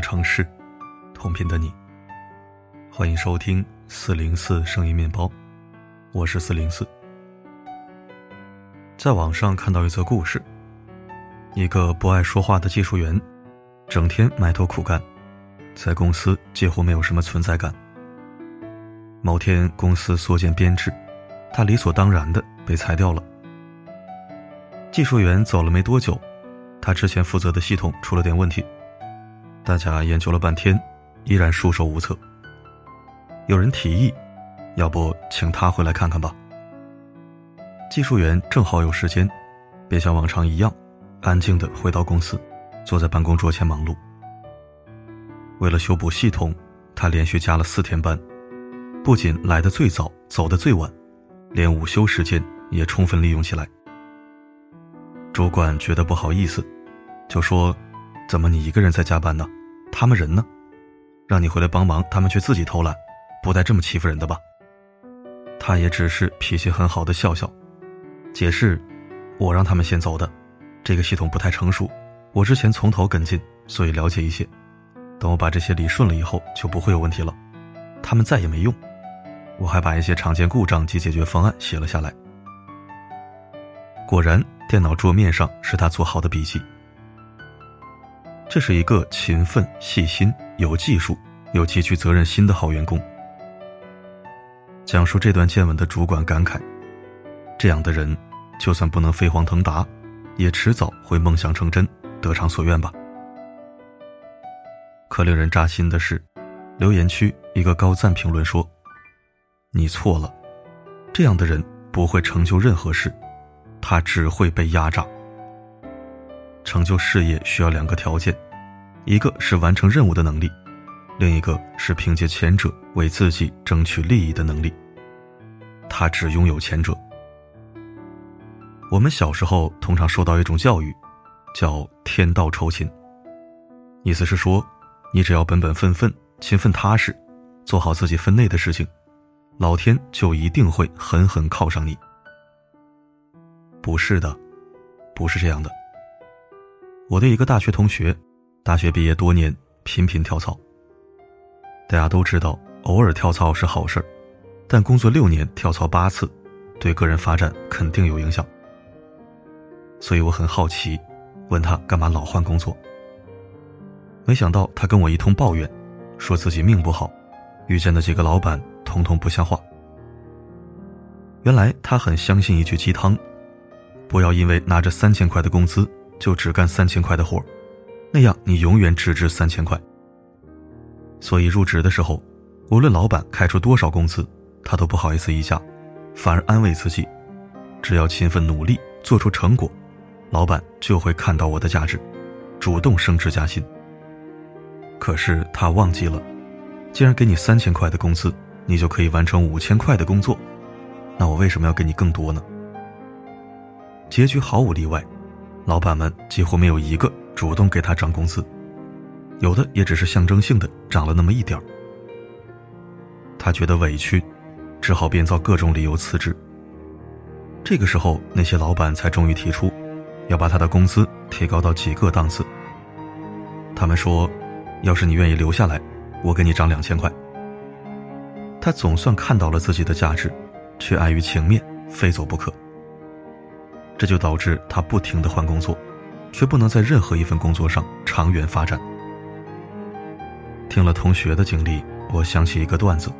城市，同频的你。欢迎收听四零四声音面包，我是四零四。在网上看到一则故事，一个不爱说话的技术员，整天埋头苦干，在公司几乎没有什么存在感。某天公司缩减编制，他理所当然的被裁掉了。技术员走了没多久，他之前负责的系统出了点问题，大家研究了半天，依然束手无策。有人提议，要不请他回来看看吧。技术员正好有时间，便像往常一样，安静的回到公司，坐在办公桌前忙碌。为了修补系统，他连续加了四天班，不仅来的最早，走的最晚，连午休时间也充分利用起来。主管觉得不好意思，就说：“怎么你一个人在加班呢？他们人呢？让你回来帮忙，他们却自己偷懒，不带这么欺负人的吧？”他也只是脾气很好的笑笑，解释：“我让他们先走的，这个系统不太成熟，我之前从头跟进，所以了解一些。等我把这些理顺了以后，就不会有问题了。他们再也没用。我还把一些常见故障及解决方案写了下来。果然。”电脑桌面上是他做好的笔记。这是一个勤奋、细心、有技术、有极具责任心的好员工。讲述这段见闻的主管感慨：这样的人，就算不能飞黄腾达，也迟早会梦想成真，得偿所愿吧。可令人扎心的是，留言区一个高赞评论说：“你错了，这样的人不会成就任何事。”他只会被压榨。成就事业需要两个条件，一个是完成任务的能力，另一个是凭借前者为自己争取利益的能力。他只拥有前者。我们小时候通常受到一种教育，叫“天道酬勤”，意思是说，你只要本本分分、勤奋踏实，做好自己分内的事情，老天就一定会狠狠犒赏你。不是的，不是这样的。我的一个大学同学，大学毕业多年，频频跳槽。大家都知道，偶尔跳槽是好事，但工作六年跳槽八次，对个人发展肯定有影响。所以我很好奇，问他干嘛老换工作。没想到他跟我一通抱怨，说自己命不好，遇见的几个老板通通不像话。原来他很相信一句鸡汤。不要因为拿着三千块的工资就只干三千块的活那样你永远只值三千块。所以入职的时候，无论老板开出多少工资，他都不好意思议价，反而安慰自己，只要勤奋努力做出成果，老板就会看到我的价值，主动升职加薪。可是他忘记了，既然给你三千块的工资，你就可以完成五千块的工作，那我为什么要给你更多呢？结局毫无例外，老板们几乎没有一个主动给他涨工资，有的也只是象征性的涨了那么一点儿。他觉得委屈，只好编造各种理由辞职。这个时候，那些老板才终于提出，要把他的工资提高到几个档次。他们说，要是你愿意留下来，我给你涨两千块。他总算看到了自己的价值，却碍于情面，非走不可。这就导致他不停的换工作，却不能在任何一份工作上长远发展。听了同学的经历，我想起一个段子。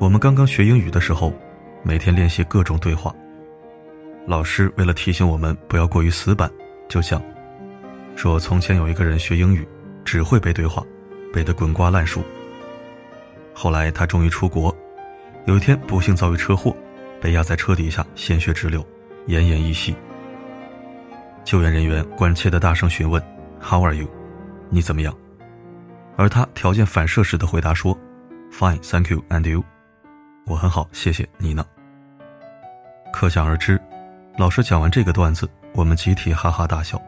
我们刚刚学英语的时候，每天练习各种对话。老师为了提醒我们不要过于死板，就讲说从前有一个人学英语，只会背对话，背得滚瓜烂熟。后来他终于出国，有一天不幸遭遇车祸，被压在车底下，鲜血直流。奄奄一息，救援人员关切的大声询问：“How are you？你怎么样？”而他条件反射似的回答说：“Fine, thank you, and you？我很好，谢谢你呢。”可想而知，老师讲完这个段子，我们集体哈哈大笑。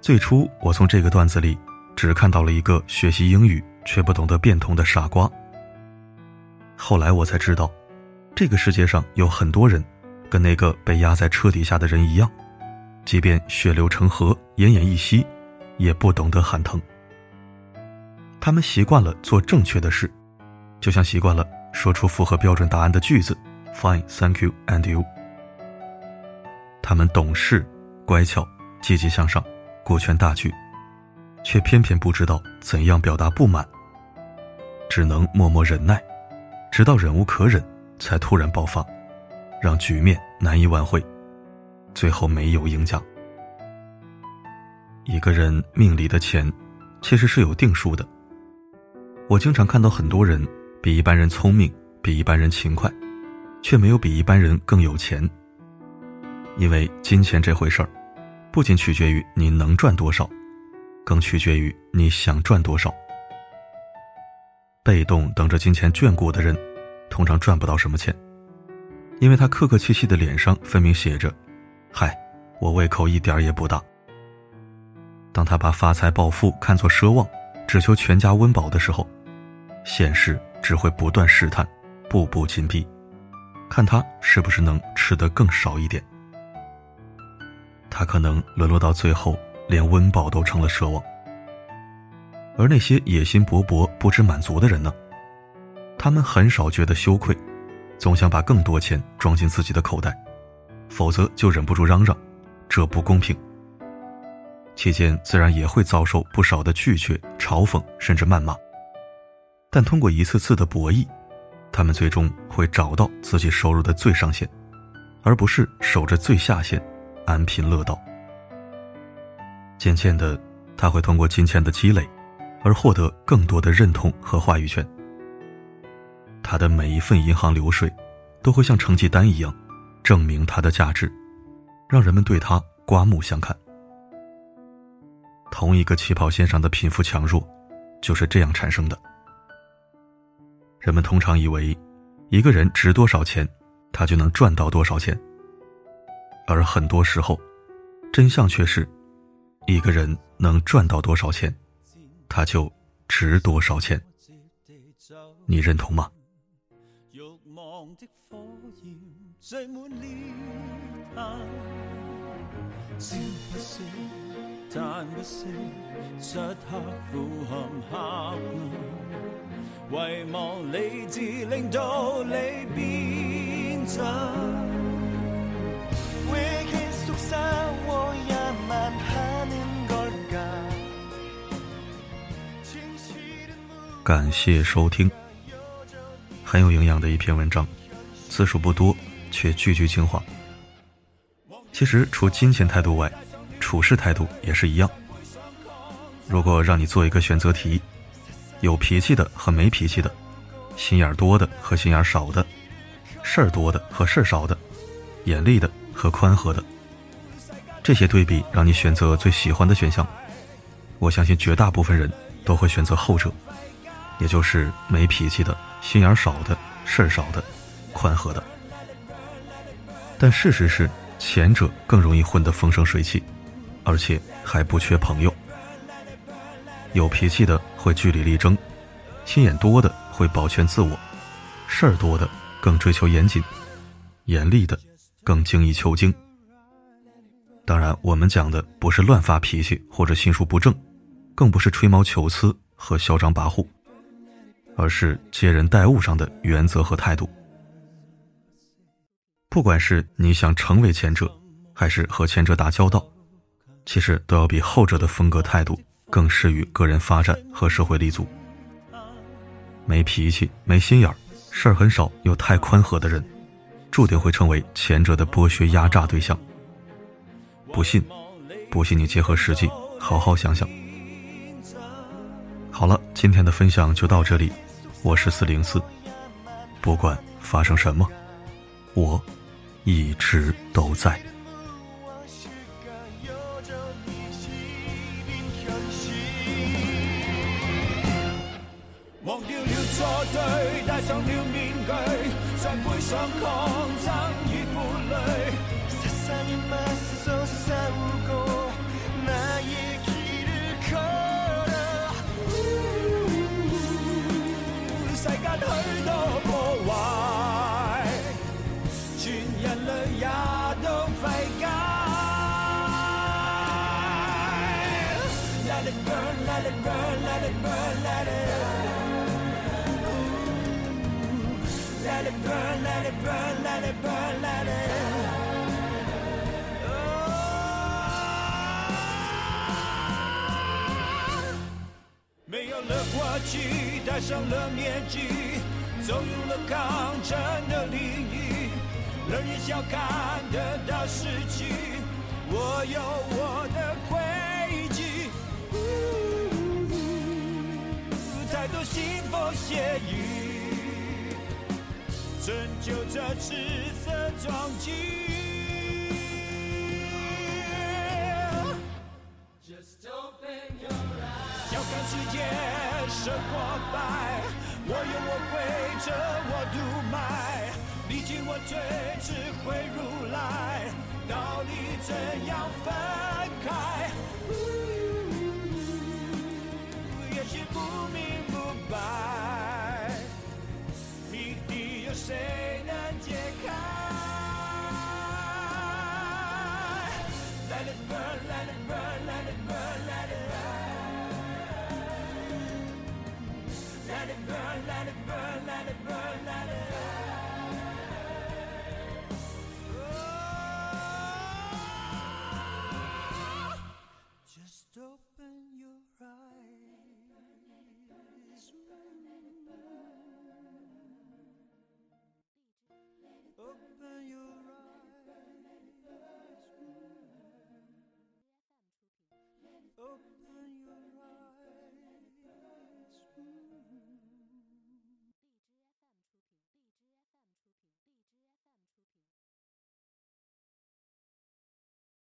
最初，我从这个段子里只看到了一个学习英语却不懂得变通的傻瓜。后来我才知道，这个世界上有很多人。跟那个被压在车底下的人一样，即便血流成河、奄奄一息，也不懂得喊疼。他们习惯了做正确的事，就像习惯了说出符合标准答案的句子：“Fine, thank you, and you。”他们懂事、乖巧、积极向上，顾全大局，却偏偏不知道怎样表达不满，只能默默忍耐，直到忍无可忍，才突然爆发，让局面难以挽回，最后没有赢家。一个人命里的钱，其实是有定数的。我经常看到很多人比一般人聪明，比一般人勤快，却没有比一般人更有钱。因为金钱这回事儿，不仅取决于你能赚多少，更取决于你想赚多少。被动等着金钱眷顾的人，通常赚不到什么钱，因为他客客气气的脸上分明写着：“嗨，我胃口一点也不大。”当他把发财暴富看作奢望，只求全家温饱的时候，现实只会不断试探，步步紧逼，看他是不是能吃得更少一点。他可能沦落到最后，连温饱都成了奢望。而那些野心勃勃、不知满足的人呢？他们很少觉得羞愧，总想把更多钱装进自己的口袋，否则就忍不住嚷嚷：“这不公平。”期间自然也会遭受不少的拒绝、嘲讽，甚至谩骂。但通过一次次的博弈，他们最终会找到自己收入的最上限，而不是守着最下限，安贫乐道。渐渐的，他会通过金钱的积累，而获得更多的认同和话语权。他的每一份银行流水，都会像成绩单一样，证明他的价值，让人们对他刮目相看。同一个起跑线上的贫富强弱，就是这样产生的。人们通常以为，一个人值多少钱，他就能赚到多少钱。而很多时候，真相却是，一个人能赚到多少钱，他就值多少钱。你认同吗？遗忘理智，令到你变真。感谢收听，很有营养的一篇文章，字数不多，却句句精华。其实，除金钱态度外，处事态度也是一样。如果让你做一个选择题。有脾气的和没脾气的，心眼多的和心眼少的，事儿多的和事儿少的，严厉的和宽和的，这些对比让你选择最喜欢的选项。我相信绝大部分人都会选择后者，也就是没脾气的、心眼少的、事儿少的、宽和的。但事实是，前者更容易混得风生水起，而且还不缺朋友。有脾气的会据理力争，心眼多的会保全自我，事儿多的更追求严谨，严厉的更精益求精。当然，我们讲的不是乱发脾气或者心术不正，更不是吹毛求疵和嚣张跋扈，而是接人待物上的原则和态度。不管是你想成为前者，还是和前者打交道，其实都要比后者的风格态度。更适于个人发展和社会立足。没脾气、没心眼儿、事儿很少又太宽和的人，注定会成为前者的剥削压榨对象。不信，不信你结合实际，好好想想。好了，今天的分享就到这里。我是四零四，不管发生什么，我一直都在。Let it burn, let it burn, let it burn, let it. Oh. 没有了过去，戴上了面具，走入了抗争的领域，人人笑看得到失去，我有我的规矩。太多腥风血雨，拯救这赤色壮举。要看世界生活败，我有我规则，我独卖，历经我最智慧如来，道理怎样分开？也许不明不白，底有谁